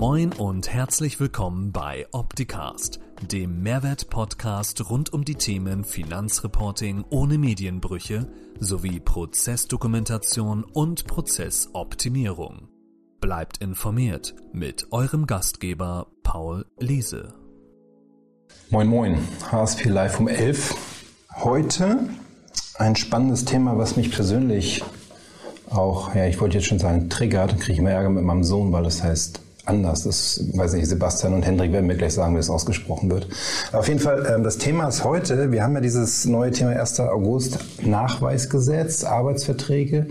Moin und herzlich willkommen bei Opticast, dem Mehrwert-Podcast rund um die Themen Finanzreporting ohne Medienbrüche sowie Prozessdokumentation und Prozessoptimierung. Bleibt informiert mit eurem Gastgeber Paul Liese. Moin Moin, HSP Live um 11. Heute ein spannendes Thema, was mich persönlich auch, ja, ich wollte jetzt schon sagen, triggert, kriege ich immer Ärger mit meinem Sohn, weil das heißt anders. Das weiß nicht, Sebastian und Hendrik werden mir gleich sagen, wie es ausgesprochen wird. Auf jeden Fall, ähm, das Thema ist heute, wir haben ja dieses neue Thema 1. August Nachweisgesetz, Arbeitsverträge.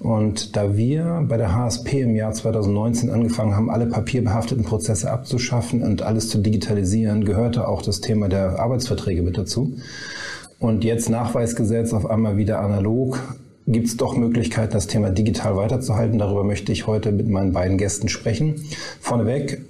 Und da wir bei der HSP im Jahr 2019 angefangen haben, alle papierbehafteten Prozesse abzuschaffen und alles zu digitalisieren, gehörte auch das Thema der Arbeitsverträge mit dazu. Und jetzt Nachweisgesetz auf einmal wieder analog gibt es doch Möglichkeiten, das Thema digital weiterzuhalten. Darüber möchte ich heute mit meinen beiden Gästen sprechen. Vorneweg,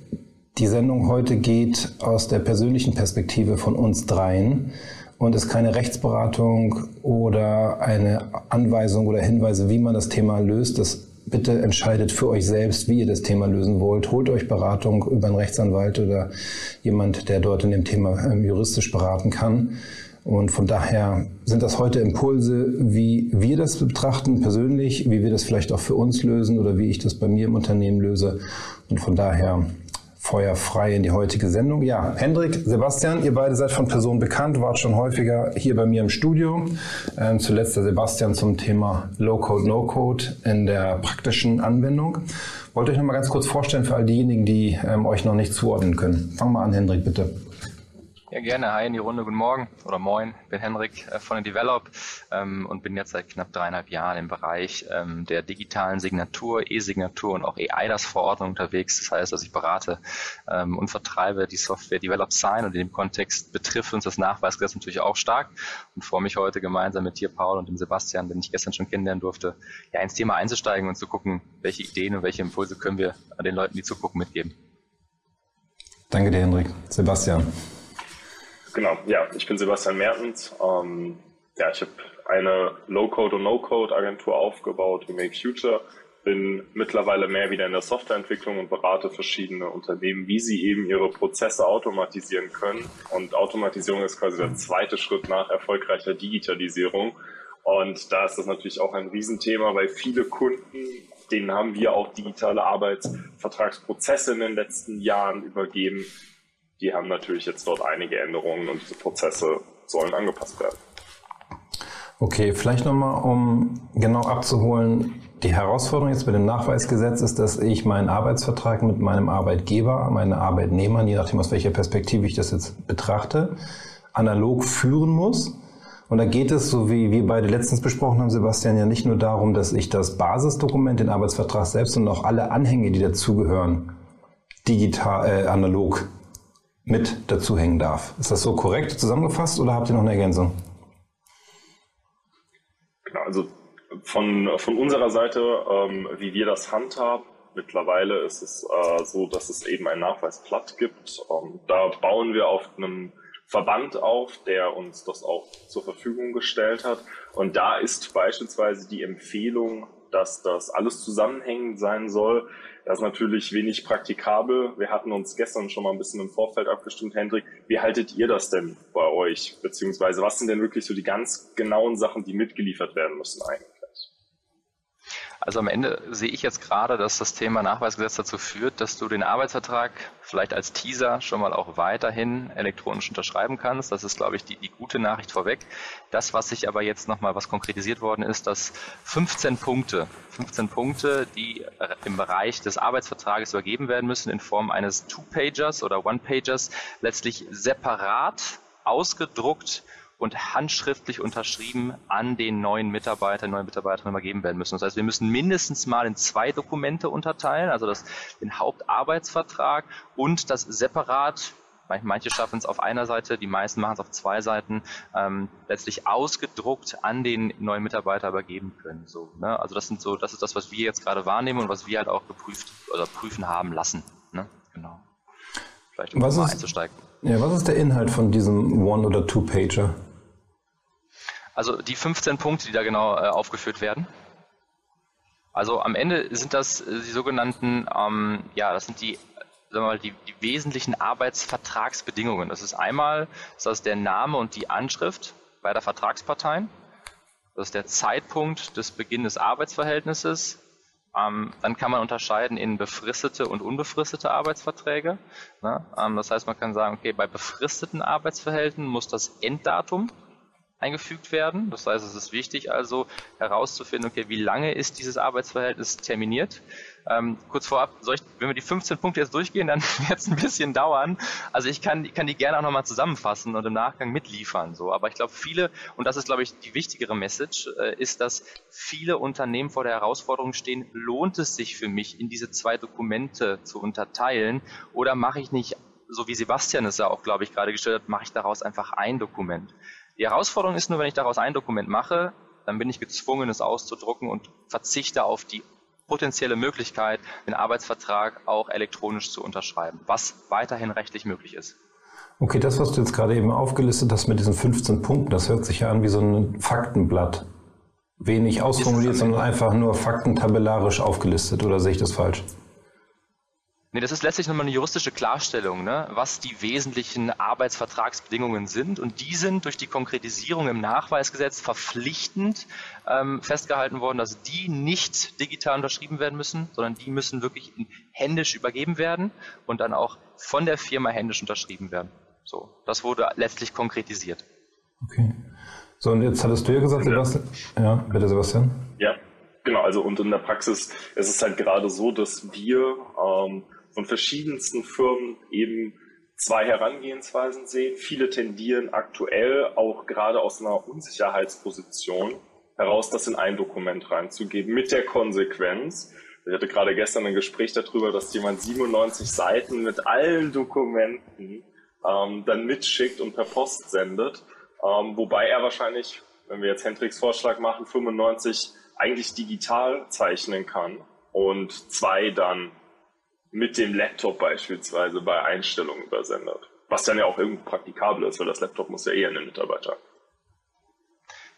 die Sendung heute geht aus der persönlichen Perspektive von uns dreien und ist keine Rechtsberatung oder eine Anweisung oder Hinweise, wie man das Thema löst. Das bitte entscheidet für euch selbst, wie ihr das Thema lösen wollt. Holt euch Beratung über einen Rechtsanwalt oder jemand, der dort in dem Thema ähm, juristisch beraten kann. Und von daher sind das heute Impulse, wie wir das betrachten persönlich, wie wir das vielleicht auch für uns lösen oder wie ich das bei mir im Unternehmen löse. Und von daher Feuer frei in die heutige Sendung. Ja, Hendrik, Sebastian, ihr beide seid von Personen bekannt, wart schon häufiger hier bei mir im Studio. Ähm, zuletzt der Sebastian zum Thema Low-Code, No-Code in der praktischen Anwendung. Wollt euch noch mal ganz kurz vorstellen für all diejenigen, die ähm, euch noch nicht zuordnen können. Fang mal an, Hendrik, bitte. Ja, gerne. Hi in die Runde. Guten Morgen oder moin. Ich bin Henrik äh, von der Develop ähm, und bin jetzt seit knapp dreieinhalb Jahren im Bereich ähm, der digitalen Signatur, E-Signatur und auch EIDAS-Verordnung unterwegs. Das heißt, dass ich berate ähm, und vertreibe die Software Develop Sign und in dem Kontext betrifft uns das Nachweisgesetz natürlich auch stark und freue mich heute gemeinsam mit dir, Paul, und dem Sebastian, den ich gestern schon kennenlernen durfte, ja, ins Thema einzusteigen und zu gucken, welche Ideen und welche Impulse können wir den Leuten, die zugucken, mitgeben. Danke dir, Henrik. Sebastian. Genau, ja, ich bin Sebastian Mertens. Ähm, ja, ich habe eine Low-Code und No-Code-Agentur aufgebaut, We Make Future. Bin mittlerweile mehr wieder in der Softwareentwicklung und berate verschiedene Unternehmen, wie sie eben ihre Prozesse automatisieren können. Und Automatisierung ist quasi der zweite Schritt nach erfolgreicher Digitalisierung. Und da ist das natürlich auch ein Riesenthema, weil viele Kunden, denen haben wir auch digitale Arbeitsvertragsprozesse in den letzten Jahren übergeben, die haben natürlich jetzt dort einige Änderungen und diese Prozesse sollen angepasst werden. Okay, vielleicht nochmal, um genau abzuholen, die Herausforderung jetzt mit dem Nachweisgesetz ist, dass ich meinen Arbeitsvertrag mit meinem Arbeitgeber, meinen Arbeitnehmern, je nachdem aus welcher Perspektive ich das jetzt betrachte, analog führen muss. Und da geht es, so wie wir beide letztens besprochen haben, Sebastian, ja nicht nur darum, dass ich das Basisdokument, den Arbeitsvertrag selbst und auch alle Anhänge, die dazugehören, digital, äh, analog mit dazu hängen darf. Ist das so korrekt zusammengefasst oder habt ihr noch eine Ergänzung? Genau, also von, von unserer Seite, ähm, wie wir das handhaben, mittlerweile ist es äh, so, dass es eben ein Nachweisblatt gibt. Ähm, da bauen wir auf einem Verband auf, der uns das auch zur Verfügung gestellt hat. Und da ist beispielsweise die Empfehlung, dass das alles zusammenhängend sein soll, das ist natürlich wenig praktikabel. Wir hatten uns gestern schon mal ein bisschen im Vorfeld abgestimmt, Hendrik. Wie haltet ihr das denn bei euch? Beziehungsweise was sind denn wirklich so die ganz genauen Sachen, die mitgeliefert werden müssen eigentlich? Also am Ende sehe ich jetzt gerade, dass das Thema Nachweisgesetz dazu führt, dass du den Arbeitsvertrag vielleicht als Teaser schon mal auch weiterhin elektronisch unterschreiben kannst. Das ist, glaube ich, die, die gute Nachricht vorweg. Das, was sich aber jetzt nochmal was konkretisiert worden ist, dass 15 Punkte, 15 Punkte, die im Bereich des Arbeitsvertrages übergeben werden müssen in Form eines Two-Pagers oder One-Pagers, letztlich separat ausgedruckt und handschriftlich unterschrieben an den neuen Mitarbeiter, neuen Mitarbeiterinnen übergeben werden müssen. Das heißt, wir müssen mindestens mal in zwei Dokumente unterteilen, also das, den Hauptarbeitsvertrag und das separat Manche schaffen es auf einer Seite, die meisten machen es auf zwei Seiten, ähm, letztlich ausgedruckt an den neuen Mitarbeiter übergeben können. So, ne? Also das sind so, das ist das, was wir jetzt gerade wahrnehmen und was wir halt auch geprüft oder prüfen haben lassen. Ne? Genau. Vielleicht um was ist, einzusteigen. Ja, was ist der Inhalt von diesem One- oder Two-Pager? Also die 15 Punkte, die da genau äh, aufgeführt werden. Also am Ende sind das die sogenannten, ähm, ja, das sind die, mal, die, die wesentlichen Arbeitsvertragsbedingungen. Das ist einmal das ist der Name und die Anschrift beider Vertragsparteien. Das ist der Zeitpunkt des Beginns des Arbeitsverhältnisses. Ähm, dann kann man unterscheiden in befristete und unbefristete Arbeitsverträge. Ne? Ähm, das heißt, man kann sagen, okay, bei befristeten Arbeitsverhältnissen muss das Enddatum eingefügt werden. Das heißt, es ist wichtig also herauszufinden, okay, wie lange ist dieses Arbeitsverhältnis terminiert. Ähm, kurz vorab, ich, wenn wir die 15 Punkte jetzt durchgehen, dann wird es ein bisschen dauern. Also ich kann, kann die gerne auch nochmal zusammenfassen und im Nachgang mitliefern. So. Aber ich glaube, viele, und das ist, glaube ich, die wichtigere Message, äh, ist, dass viele Unternehmen vor der Herausforderung stehen, lohnt es sich für mich, in diese zwei Dokumente zu unterteilen oder mache ich nicht so wie Sebastian es ja auch, glaube ich, gerade gestellt hat, mache ich daraus einfach ein Dokument. Die Herausforderung ist nur, wenn ich daraus ein Dokument mache, dann bin ich gezwungen, es auszudrucken und verzichte auf die potenzielle Möglichkeit, den Arbeitsvertrag auch elektronisch zu unterschreiben, was weiterhin rechtlich möglich ist. Okay, das, was du jetzt gerade eben aufgelistet hast mit diesen 15 Punkten, das hört sich ja an wie so ein Faktenblatt. Wenig ausformuliert, sondern einfach nur faktentabellarisch aufgelistet, oder sehe ich das falsch? Nee, das ist letztlich nochmal eine juristische Klarstellung, ne, was die wesentlichen Arbeitsvertragsbedingungen sind. Und die sind durch die Konkretisierung im Nachweisgesetz verpflichtend ähm, festgehalten worden, dass die nicht digital unterschrieben werden müssen, sondern die müssen wirklich händisch übergeben werden und dann auch von der Firma händisch unterschrieben werden. So, das wurde letztlich konkretisiert. Okay. So, und jetzt hattest du ja gesagt, Sebastian. Ja, bitte, Sebastian. Ja, genau. Also, und in der Praxis ist es halt gerade so, dass wir ähm, von verschiedensten Firmen eben zwei Herangehensweisen sehen. Viele tendieren aktuell auch gerade aus einer Unsicherheitsposition heraus, das in ein Dokument reinzugeben, mit der Konsequenz. Ich hatte gerade gestern ein Gespräch darüber, dass jemand 97 Seiten mit allen Dokumenten ähm, dann mitschickt und per Post sendet, ähm, wobei er wahrscheinlich, wenn wir jetzt Hendricks Vorschlag machen, 95 eigentlich digital zeichnen kann und zwei dann mit dem Laptop beispielsweise bei Einstellungen übersendet. Was dann ja auch irgendwie praktikabel ist, weil das Laptop muss ja eher in den Mitarbeiter.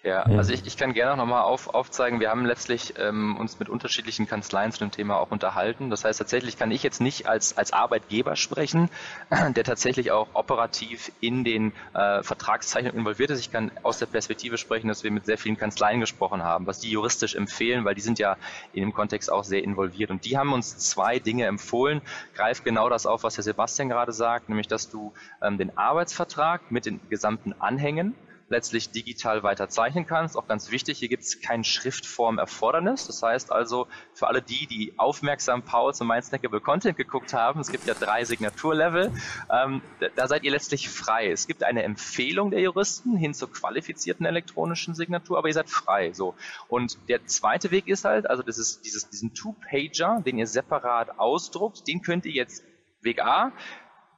Ja, also ich, ich kann gerne noch mal auf, aufzeigen, wir haben letztlich ähm, uns mit unterschiedlichen Kanzleien zu dem Thema auch unterhalten. Das heißt, tatsächlich kann ich jetzt nicht als, als Arbeitgeber sprechen, der tatsächlich auch operativ in den äh, Vertragszeichnungen involviert ist. Ich kann aus der Perspektive sprechen, dass wir mit sehr vielen Kanzleien gesprochen haben, was die juristisch empfehlen, weil die sind ja in dem Kontext auch sehr involviert. Und die haben uns zwei Dinge empfohlen. Greift genau das auf, was Herr Sebastian gerade sagt, nämlich dass du ähm, den Arbeitsvertrag mit den gesamten Anhängen letztlich digital weiter zeichnen kannst. Auch ganz wichtig, hier gibt es kein Schriftformerfordernis. Das heißt also, für alle die, die aufmerksam Pauls und mein Snackable Content geguckt haben, es gibt ja drei Signaturlevel, ähm, da seid ihr letztlich frei. Es gibt eine Empfehlung der Juristen hin zur qualifizierten elektronischen Signatur, aber ihr seid frei. So. Und der zweite Weg ist halt, also das ist dieses, diesen Two-Pager, den ihr separat ausdruckt, den könnt ihr jetzt Weg A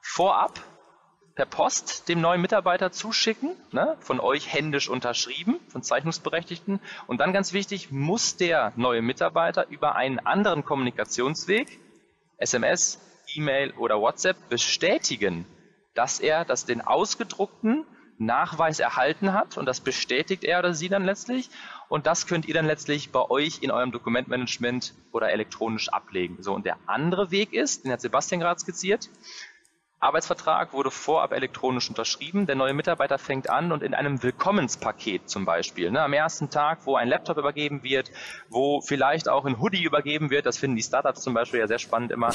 vorab per Post dem neuen Mitarbeiter zuschicken, ne, von euch händisch unterschrieben, von Zeichnungsberechtigten. Und dann ganz wichtig, muss der neue Mitarbeiter über einen anderen Kommunikationsweg, SMS, E-Mail oder WhatsApp, bestätigen, dass er das den ausgedruckten Nachweis erhalten hat und das bestätigt er oder sie dann letztlich und das könnt ihr dann letztlich bei euch in eurem Dokumentmanagement oder elektronisch ablegen. So und der andere Weg ist, den hat Sebastian gerade skizziert, Arbeitsvertrag wurde vorab elektronisch unterschrieben. Der neue Mitarbeiter fängt an und in einem Willkommenspaket zum Beispiel, ne, am ersten Tag, wo ein Laptop übergeben wird, wo vielleicht auch ein Hoodie übergeben wird, das finden die Startups zum Beispiel ja sehr spannend immer,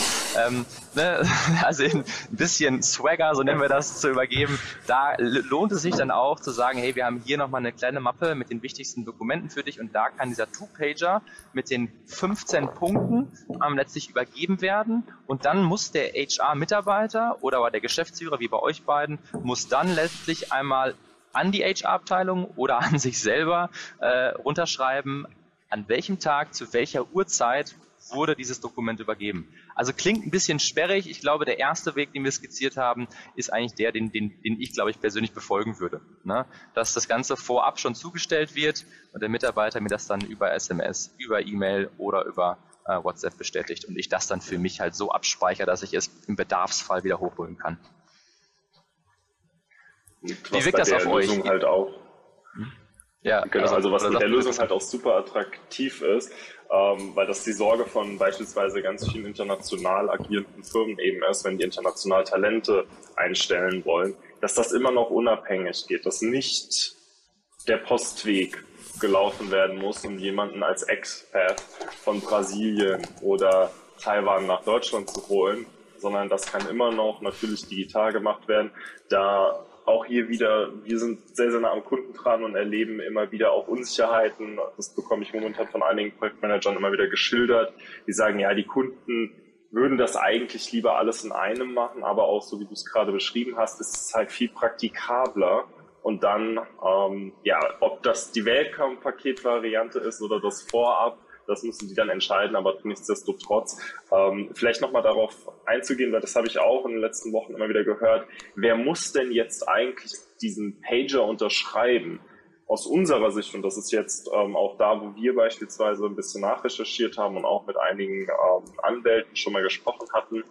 ähm, ne, also ein bisschen Swagger, so nennen wir das, zu übergeben. Da lohnt es sich dann auch zu sagen, hey, wir haben hier nochmal eine kleine Mappe mit den wichtigsten Dokumenten für dich und da kann dieser Two-Pager mit den 15 Punkten ähm, letztlich übergeben werden und dann muss der HR-Mitarbeiter oder aber der Geschäftsführer, wie bei euch beiden, muss dann letztlich einmal an die HR-Abteilung oder an sich selber äh, runterschreiben, an welchem Tag, zu welcher Uhrzeit wurde dieses Dokument übergeben. Also klingt ein bisschen sperrig. Ich glaube, der erste Weg, den wir skizziert haben, ist eigentlich der, den, den, den ich, glaube ich, persönlich befolgen würde. Ne? Dass das Ganze vorab schon zugestellt wird und der Mitarbeiter mir das dann über SMS, über E-Mail oder über äh, WhatsApp bestätigt und ich das dann für mich halt so abspeichere, dass ich es im Bedarfsfall wieder hochholen kann. Wie wirkt das auf euch? Halt auch, hm? Ja, genau. Also, also was mit der Lösung halt auch super attraktiv ist, ähm, weil das die Sorge von beispielsweise ganz vielen international agierenden Firmen eben ist, wenn die international Talente einstellen wollen, dass das immer noch unabhängig geht, dass nicht der Postweg gelaufen werden muss, um jemanden als Expat von Brasilien oder Taiwan nach Deutschland zu holen, sondern das kann immer noch natürlich digital gemacht werden, da auch hier wieder, wir sind sehr, sehr nah am Kunden dran und erleben immer wieder auch Unsicherheiten. Das bekomme ich momentan von einigen Projektmanagern immer wieder geschildert. Die sagen, ja, die Kunden würden das eigentlich lieber alles in einem machen, aber auch so wie du es gerade beschrieben hast, ist es halt viel praktikabler. Und dann, ähm, ja, ob das die Welcome-Paket-Variante ist oder das Vorab, das müssen die dann entscheiden, aber nichtsdestotrotz ähm, vielleicht nochmal darauf einzugehen, weil das habe ich auch in den letzten Wochen immer wieder gehört. Wer muss denn jetzt eigentlich diesen Pager unterschreiben? Aus unserer Sicht, und das ist jetzt ähm, auch da, wo wir beispielsweise ein bisschen nachrecherchiert haben und auch mit einigen ähm, Anwälten schon mal gesprochen hatten,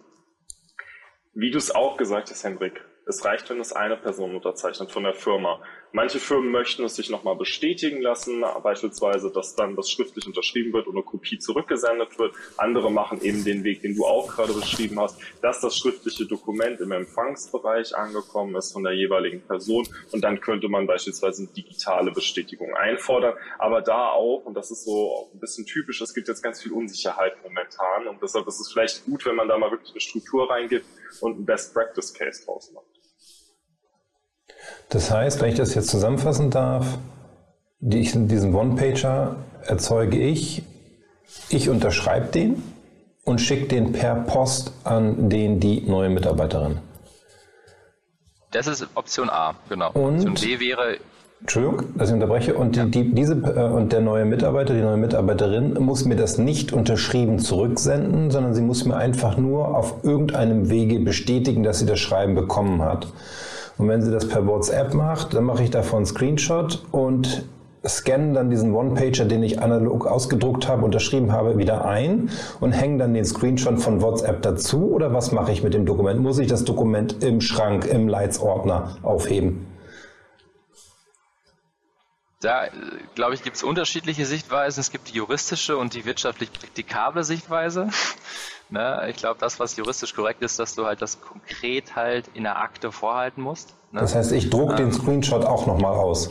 wie du es auch gesagt hast, Hendrik, es reicht, wenn es eine Person unterzeichnet von der Firma. Manche Firmen möchten es sich nochmal bestätigen lassen, beispielsweise, dass dann das schriftlich unterschrieben wird und eine Kopie zurückgesendet wird. Andere machen eben den Weg, den du auch gerade beschrieben hast, dass das schriftliche Dokument im Empfangsbereich angekommen ist von der jeweiligen Person und dann könnte man beispielsweise eine digitale Bestätigung einfordern. Aber da auch, und das ist so ein bisschen typisch, es gibt jetzt ganz viel Unsicherheit momentan und deshalb ist es vielleicht gut, wenn man da mal wirklich eine Struktur reingibt und einen Best Practice Case draus macht. Das heißt, wenn ich das jetzt zusammenfassen darf, diesen One-Pager erzeuge ich, ich unterschreibe den und schicke den per Post an den die neue Mitarbeiterin. Das ist Option A, genau. Und Option B wäre. Entschuldigung, dass ich unterbreche. Und, die, die, diese, äh, und der neue Mitarbeiter, die neue Mitarbeiterin muss mir das nicht unterschrieben zurücksenden, sondern sie muss mir einfach nur auf irgendeinem Wege bestätigen, dass sie das Schreiben bekommen hat. Und wenn sie das per WhatsApp macht, dann mache ich davon einen Screenshot und scanne dann diesen One-Pager, den ich analog ausgedruckt habe, unterschrieben habe, wieder ein und hänge dann den Screenshot von WhatsApp dazu oder was mache ich mit dem Dokument? Muss ich das Dokument im Schrank, im Leitsordner aufheben? Da, glaube ich, gibt es unterschiedliche Sichtweisen. Es gibt die juristische und die wirtschaftlich praktikable Sichtweise. Ne? Ich glaube, das, was juristisch korrekt ist, dass du halt das konkret halt in der Akte vorhalten musst. Ne? Das heißt, ich druck ähm, den Screenshot auch nochmal aus.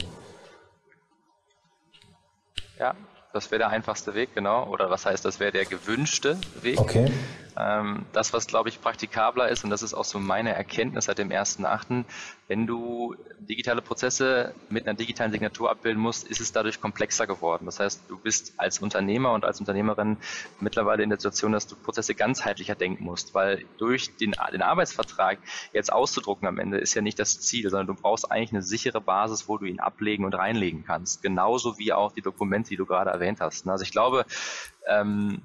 Ja, das wäre der einfachste Weg, genau. Oder was heißt, das wäre der gewünschte Weg. Okay. Ähm, das, was glaube ich praktikabler ist, und das ist auch so meine Erkenntnis seit dem 1.8., wenn du digitale Prozesse mit einer digitalen Signatur abbilden musst, ist es dadurch komplexer geworden. Das heißt, du bist als Unternehmer und als Unternehmerin mittlerweile in der Situation, dass du Prozesse ganzheitlicher denken musst, weil durch den, den Arbeitsvertrag jetzt auszudrucken am Ende ist ja nicht das Ziel, sondern du brauchst eigentlich eine sichere Basis, wo du ihn ablegen und reinlegen kannst. Genauso wie auch die Dokumente, die du gerade erwähnt hast. Also ich glaube, ähm,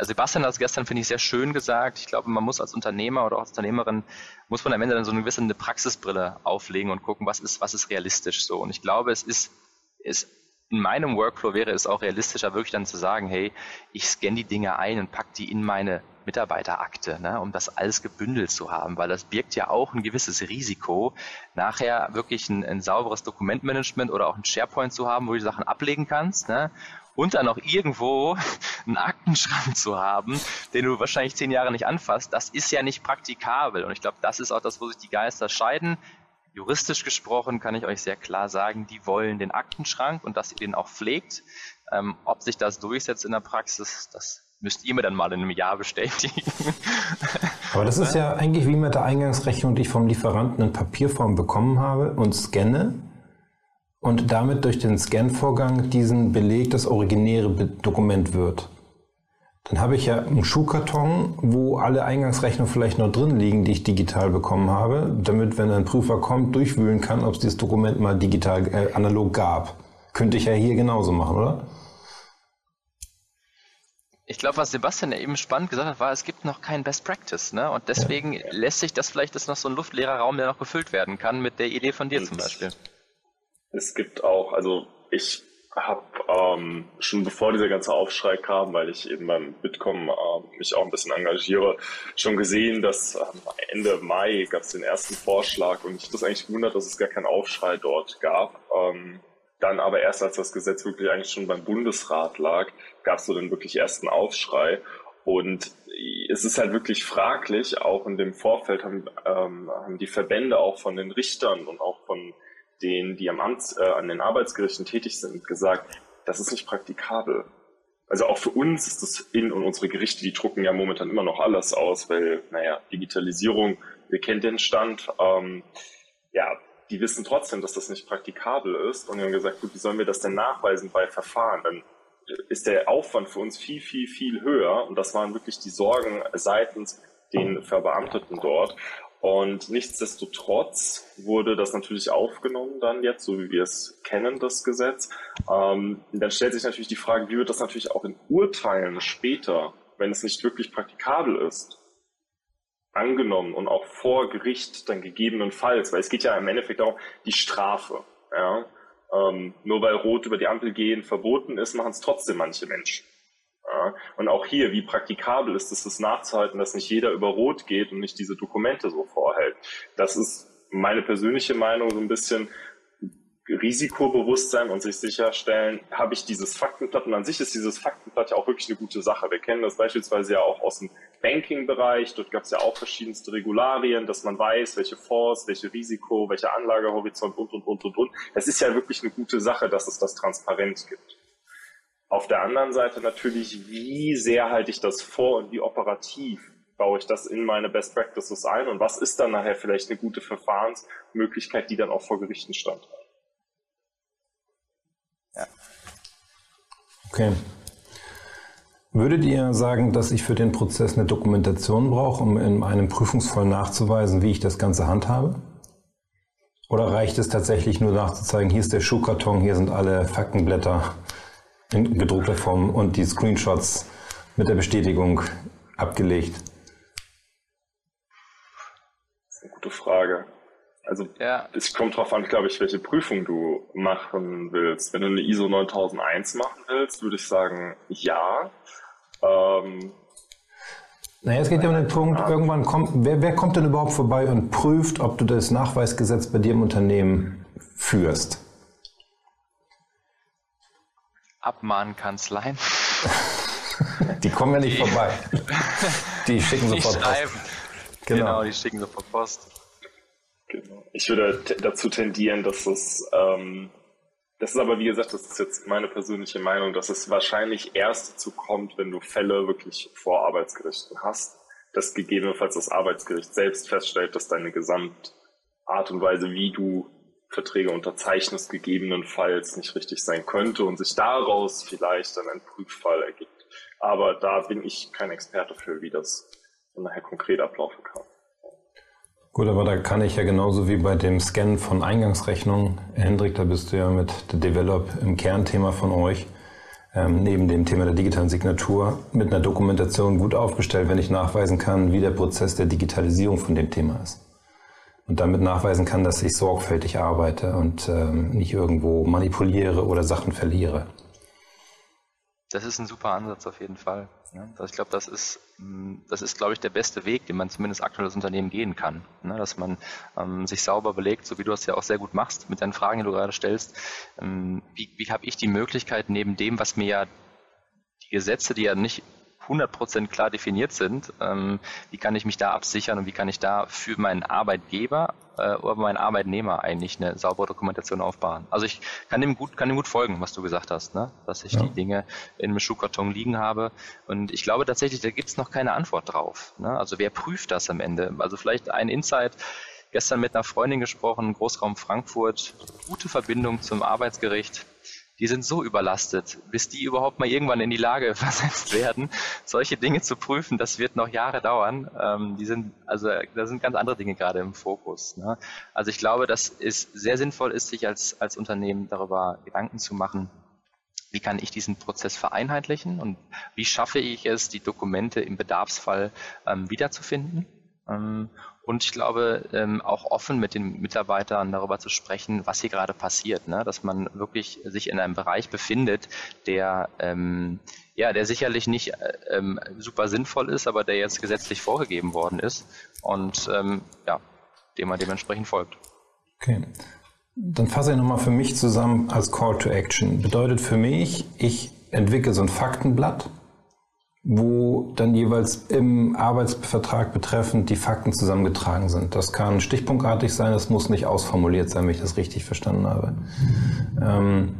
Sebastian hat es gestern, finde ich, sehr schön gesagt. Ich glaube, man muss als Unternehmer oder auch als Unternehmerin, muss man am Ende dann so eine gewisse eine Praxisbrille auflegen und gucken, was ist, was ist realistisch so. Und ich glaube, es ist, ist in meinem Workflow wäre es auch realistischer, wirklich dann zu sagen, hey, ich scanne die Dinge ein und pack die in meine Mitarbeiterakte, ne, um das alles gebündelt zu haben, weil das birgt ja auch ein gewisses Risiko, nachher wirklich ein, ein sauberes Dokumentmanagement oder auch ein SharePoint zu haben, wo du Sachen ablegen kannst, ne, und dann noch irgendwo einen Aktenschrank zu haben, den du wahrscheinlich zehn Jahre nicht anfasst, das ist ja nicht praktikabel. Und ich glaube, das ist auch das, wo sich die Geister scheiden. Juristisch gesprochen kann ich euch sehr klar sagen, die wollen den Aktenschrank und dass ihr den auch pflegt. Ähm, ob sich das durchsetzt in der Praxis, das müsst ihr mir dann mal in einem Jahr bestätigen. Aber das ist ja eigentlich wie mit der Eingangsrechnung, die ich vom Lieferanten in Papierform bekommen habe und scanne und damit durch den Scan-Vorgang diesen Beleg das originäre Dokument wird. Dann habe ich ja einen Schuhkarton, wo alle Eingangsrechnungen vielleicht noch drin liegen, die ich digital bekommen habe, damit, wenn ein Prüfer kommt, durchwühlen kann, ob es dieses Dokument mal digital, äh, analog gab. Könnte ich ja hier genauso machen, oder? Ich glaube, was Sebastian ja eben spannend gesagt hat, war, es gibt noch kein Best Practice, ne? Und deswegen ja. lässt sich das vielleicht ist noch so ein luftleerer Raum, der noch gefüllt werden kann mit der Idee von dir zum Beispiel. Es gibt auch, also ich habe ähm, schon bevor dieser ganze Aufschrei kam, weil ich eben beim Bitkom äh, mich auch ein bisschen engagiere, schon gesehen, dass ähm, Ende Mai gab es den ersten Vorschlag und ich das eigentlich gewundert, dass es gar keinen Aufschrei dort gab. Ähm, dann aber erst als das Gesetz wirklich eigentlich schon beim Bundesrat lag, gab es so den wirklich ersten Aufschrei. Und es ist halt wirklich fraglich, auch in dem Vorfeld haben, ähm, haben die Verbände auch von den Richtern und auch von denen, die am Amts, äh, an den Arbeitsgerichten tätig sind, gesagt, das ist nicht praktikabel. Also auch für uns ist das in und unsere Gerichte, die drucken ja momentan immer noch alles aus, weil, naja, Digitalisierung, wir kennen den Stand. Ähm, ja, die wissen trotzdem, dass das nicht praktikabel ist. Und die haben gesagt, gut, wie sollen wir das denn nachweisen bei Verfahren? Dann ist der Aufwand für uns viel, viel, viel höher. Und das waren wirklich die Sorgen seitens den Verbeamteten dort. Und nichtsdestotrotz wurde das natürlich aufgenommen dann jetzt, so wie wir es kennen, das Gesetz. Ähm, dann stellt sich natürlich die Frage, wie wird das natürlich auch in Urteilen später, wenn es nicht wirklich praktikabel ist, angenommen und auch vor Gericht dann gegebenenfalls, weil es geht ja im Endeffekt auch die Strafe. Ja? Ähm, nur weil Rot über die Ampel gehen verboten ist, machen es trotzdem manche Menschen. Ja? Und auch hier, wie praktikabel ist es, das nachzuhalten, dass nicht jeder über Rot geht und nicht diese Dokumente so vorhält. Das ist meine persönliche Meinung so ein bisschen, Risikobewusstsein und sich sicherstellen, habe ich dieses Faktenblatt und an sich ist dieses Faktenblatt ja auch wirklich eine gute Sache. Wir kennen das beispielsweise ja auch aus dem Banking-Bereich, dort gab es ja auch verschiedenste Regularien, dass man weiß, welche Fonds, welche Risiko, welcher Anlagehorizont und, und, und, und, und. Das ist ja wirklich eine gute Sache, dass es das transparent gibt. Auf der anderen Seite natürlich, wie sehr halte ich das vor und wie operativ baue ich das in meine Best Practices ein und was ist dann nachher vielleicht eine gute Verfahrensmöglichkeit, die dann auch vor Gerichten standhält. Ja. Okay. Würdet ihr sagen, dass ich für den Prozess eine Dokumentation brauche, um in einem Prüfungsfall nachzuweisen, wie ich das Ganze handhabe? Oder reicht es tatsächlich nur nachzuzeigen, hier ist der Schuhkarton, hier sind alle Faktenblätter in gedruckter Form und die Screenshots mit der Bestätigung abgelegt? Das ist eine gute Frage. Also ja. es kommt darauf an, glaube ich, welche Prüfung du machen willst. Wenn du eine ISO 9001 machen willst, würde ich sagen, ja. Ähm, naja, es geht ja um den Punkt, ja. irgendwann kommt, wer, wer kommt denn überhaupt vorbei und prüft, ob du das Nachweisgesetz bei dir im Unternehmen führst? Abmahnkanzleien. die kommen ja nicht die, vorbei. Die schicken sofort die schreiben. Post. Genau. genau, die schicken sofort Post. Genau. Ich würde dazu tendieren, dass es, ähm, das ist aber wie gesagt, das ist jetzt meine persönliche Meinung, dass es wahrscheinlich erst dazu kommt, wenn du Fälle wirklich vor Arbeitsgerichten hast, dass gegebenenfalls das Arbeitsgericht selbst feststellt, dass deine Gesamtart und Weise, wie du Verträge unterzeichnest, gegebenenfalls nicht richtig sein könnte und sich daraus vielleicht dann ein Prüffall ergibt. Aber da bin ich kein Experte für, wie das nachher konkret ablaufen kann. Gut, aber da kann ich ja genauso wie bei dem Scannen von Eingangsrechnungen, Hendrik, da bist du ja mit der Develop im Kernthema von euch, ähm, neben dem Thema der digitalen Signatur, mit einer Dokumentation gut aufgestellt, wenn ich nachweisen kann, wie der Prozess der Digitalisierung von dem Thema ist. Und damit nachweisen kann, dass ich sorgfältig arbeite und ähm, nicht irgendwo manipuliere oder Sachen verliere. Das ist ein super Ansatz auf jeden Fall. Ne? Also ich glaube, das ist, mm, das ist, glaube ich, der beste Weg, den man zumindest aktuell als Unternehmen gehen kann. Ne? Dass man ähm, sich sauber belegt, so wie du das ja auch sehr gut machst mit deinen Fragen, die du gerade stellst. Ähm, wie wie habe ich die Möglichkeit, neben dem, was mir ja die Gesetze, die ja nicht 100% klar definiert sind, ähm, wie kann ich mich da absichern und wie kann ich da für meinen Arbeitgeber äh, oder meinen Arbeitnehmer eigentlich eine saubere Dokumentation aufbauen. Also ich kann dem gut, kann dem gut folgen, was du gesagt hast, ne? dass ich ja. die Dinge in einem Schuhkarton liegen habe. Und ich glaube tatsächlich, da gibt es noch keine Antwort drauf. Ne? Also wer prüft das am Ende? Also vielleicht ein Insight, gestern mit einer Freundin gesprochen, Großraum Frankfurt, gute Verbindung zum Arbeitsgericht die sind so überlastet, bis die überhaupt mal irgendwann in die Lage versetzt werden, solche Dinge zu prüfen, das wird noch Jahre dauern. Ähm, die sind, also da sind ganz andere Dinge gerade im Fokus. Ne? Also ich glaube, dass es sehr sinnvoll ist, sich als, als Unternehmen darüber Gedanken zu machen, wie kann ich diesen Prozess vereinheitlichen und wie schaffe ich es, die Dokumente im Bedarfsfall ähm, wiederzufinden. Ähm, und ich glaube, ähm, auch offen mit den Mitarbeitern darüber zu sprechen, was hier gerade passiert, ne? dass man wirklich sich in einem Bereich befindet, der ähm, ja, der sicherlich nicht äh, ähm, super sinnvoll ist, aber der jetzt gesetzlich vorgegeben worden ist und ähm, ja, dem man dementsprechend folgt. Okay. Dann fasse ich nochmal für mich zusammen als Call to Action. Bedeutet für mich, ich entwickle so ein Faktenblatt, wo dann jeweils im Arbeitsvertrag betreffend die Fakten zusammengetragen sind. Das kann stichpunktartig sein, das muss nicht ausformuliert sein, wenn ich das richtig verstanden habe. Ähm,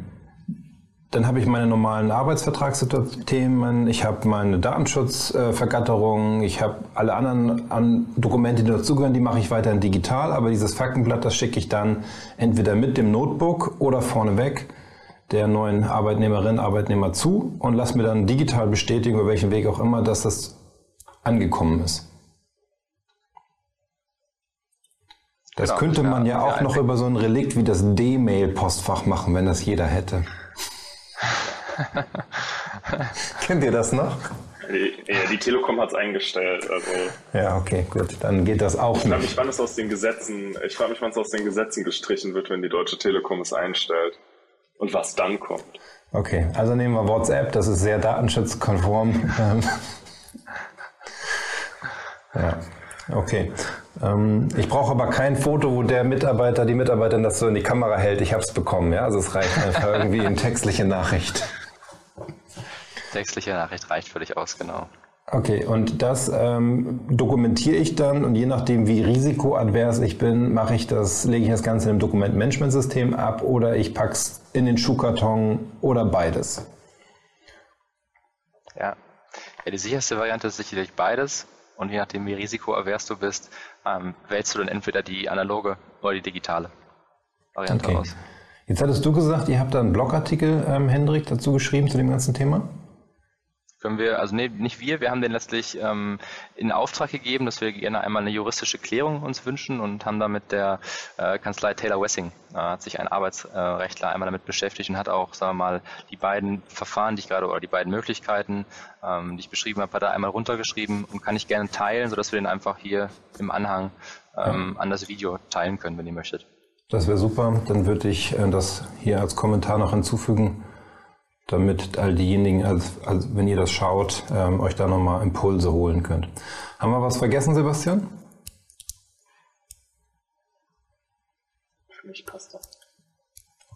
dann habe ich meine normalen Arbeitsvertragsthemen, ich habe meine Datenschutzvergatterung, ich habe alle anderen an Dokumente, die dazugehören, die mache ich weiterhin digital, aber dieses Faktenblatt, das schicke ich dann entweder mit dem Notebook oder vorneweg der neuen Arbeitnehmerin, Arbeitnehmer zu und lass mir dann digital bestätigen, über welchen Weg auch immer, dass das angekommen ist. Das genau, könnte man ja auch noch über so ein Relikt wie das D-Mail-Postfach machen, wenn das jeder hätte. Kennt ihr das noch? Ja, die Telekom hat es eingestellt. Also ja, okay, gut. Dann geht das auch ich nicht. Mich, wann es aus den Gesetzen, ich frage mich, wann es aus den Gesetzen gestrichen wird, wenn die Deutsche Telekom es einstellt. Und was dann kommt. Okay, also nehmen wir WhatsApp, das ist sehr datenschutzkonform. Ähm, ja, okay. Ähm, ich brauche aber kein Foto, wo der Mitarbeiter, die Mitarbeiterin das so in die Kamera hält. Ich habe es bekommen, ja. Also es reicht einfach irgendwie eine textliche Nachricht. Textliche Nachricht reicht völlig aus, genau. Okay, und das ähm, dokumentiere ich dann und je nachdem, wie risikoadvers ich bin, mache ich das, lege ich das Ganze im Dokumentmanagementsystem ab oder ich packe es in den Schuhkarton oder beides. Ja. ja, die sicherste Variante ist sicherlich beides und je nachdem, wie risikoavers du bist, ähm, wählst du dann entweder die analoge oder die digitale Variante okay. aus. Jetzt hattest du gesagt, ihr habt da einen Blogartikel, ähm, Hendrik, dazu geschrieben zu dem ganzen Thema? Können wir, also nee, nicht wir, wir haben den letztlich ähm, in Auftrag gegeben, dass wir gerne einmal eine juristische Klärung uns wünschen und haben da mit der äh, Kanzlei Taylor Wessing, äh, hat sich ein Arbeitsrechtler einmal damit beschäftigt und hat auch, sagen wir mal, die beiden Verfahren, die ich gerade, oder die beiden Möglichkeiten, ähm, die ich beschrieben habe, hat er einmal runtergeschrieben und kann ich gerne teilen, sodass wir den einfach hier im Anhang ähm, an das Video teilen können, wenn ihr möchtet. Das wäre super, dann würde ich äh, das hier als Kommentar noch hinzufügen damit all diejenigen, also, also wenn ihr das schaut, ähm, euch da nochmal Impulse holen könnt. Haben wir was vergessen, Sebastian? Für mich passt das.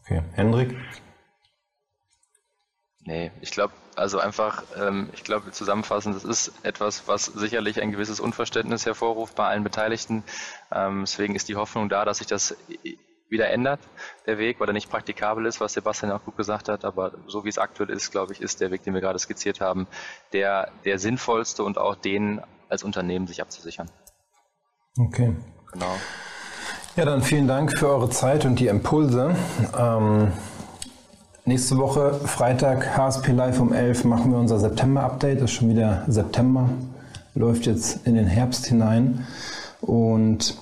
Okay, Hendrik? Nee, ich glaube, also einfach, ähm, ich glaube zusammenfassend, das ist etwas, was sicherlich ein gewisses Unverständnis hervorruft bei allen Beteiligten. Ähm, deswegen ist die Hoffnung da, dass sich das wieder ändert, der Weg, weil er nicht praktikabel ist, was Sebastian auch gut gesagt hat. Aber so wie es aktuell ist, glaube ich, ist der Weg, den wir gerade skizziert haben, der, der sinnvollste und auch den als Unternehmen sich abzusichern. Okay. Genau. Ja, dann vielen Dank für eure Zeit und die Impulse. Ähm, nächste Woche, Freitag, HSP Live um 11, machen wir unser September-Update. Das ist schon wieder September, läuft jetzt in den Herbst hinein. Und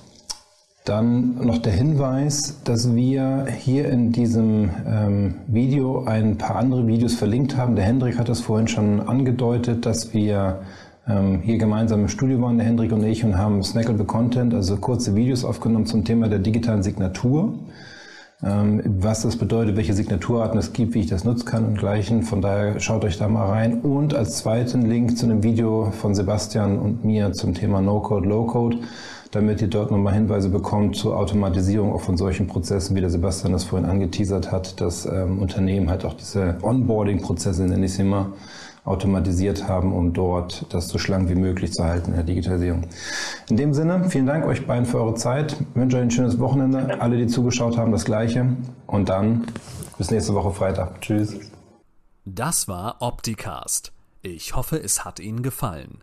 dann noch der Hinweis, dass wir hier in diesem ähm, Video ein paar andere Videos verlinkt haben. Der Hendrik hat das vorhin schon angedeutet, dass wir ähm, hier gemeinsam im Studio waren, der Hendrik und ich, und haben Snackable Content, also kurze Videos aufgenommen zum Thema der digitalen Signatur. Ähm, was das bedeutet, welche Signaturarten es gibt, wie ich das nutzen kann und gleichen. Von daher schaut euch da mal rein. Und als zweiten Link zu einem Video von Sebastian und mir zum Thema No-Code, Low-Code damit ihr dort nochmal Hinweise bekommt zur Automatisierung auch von solchen Prozessen, wie der Sebastian das vorhin angeteasert hat, dass ähm, Unternehmen halt auch diese Onboarding-Prozesse, nenne ich es immer, automatisiert haben, um dort das so schlank wie möglich zu halten in der Digitalisierung. In dem Sinne, vielen Dank euch beiden für eure Zeit. Ich wünsche euch ein schönes Wochenende. Alle, die zugeschaut haben, das Gleiche. Und dann bis nächste Woche Freitag. Tschüss. Das war Opticast. Ich hoffe, es hat Ihnen gefallen.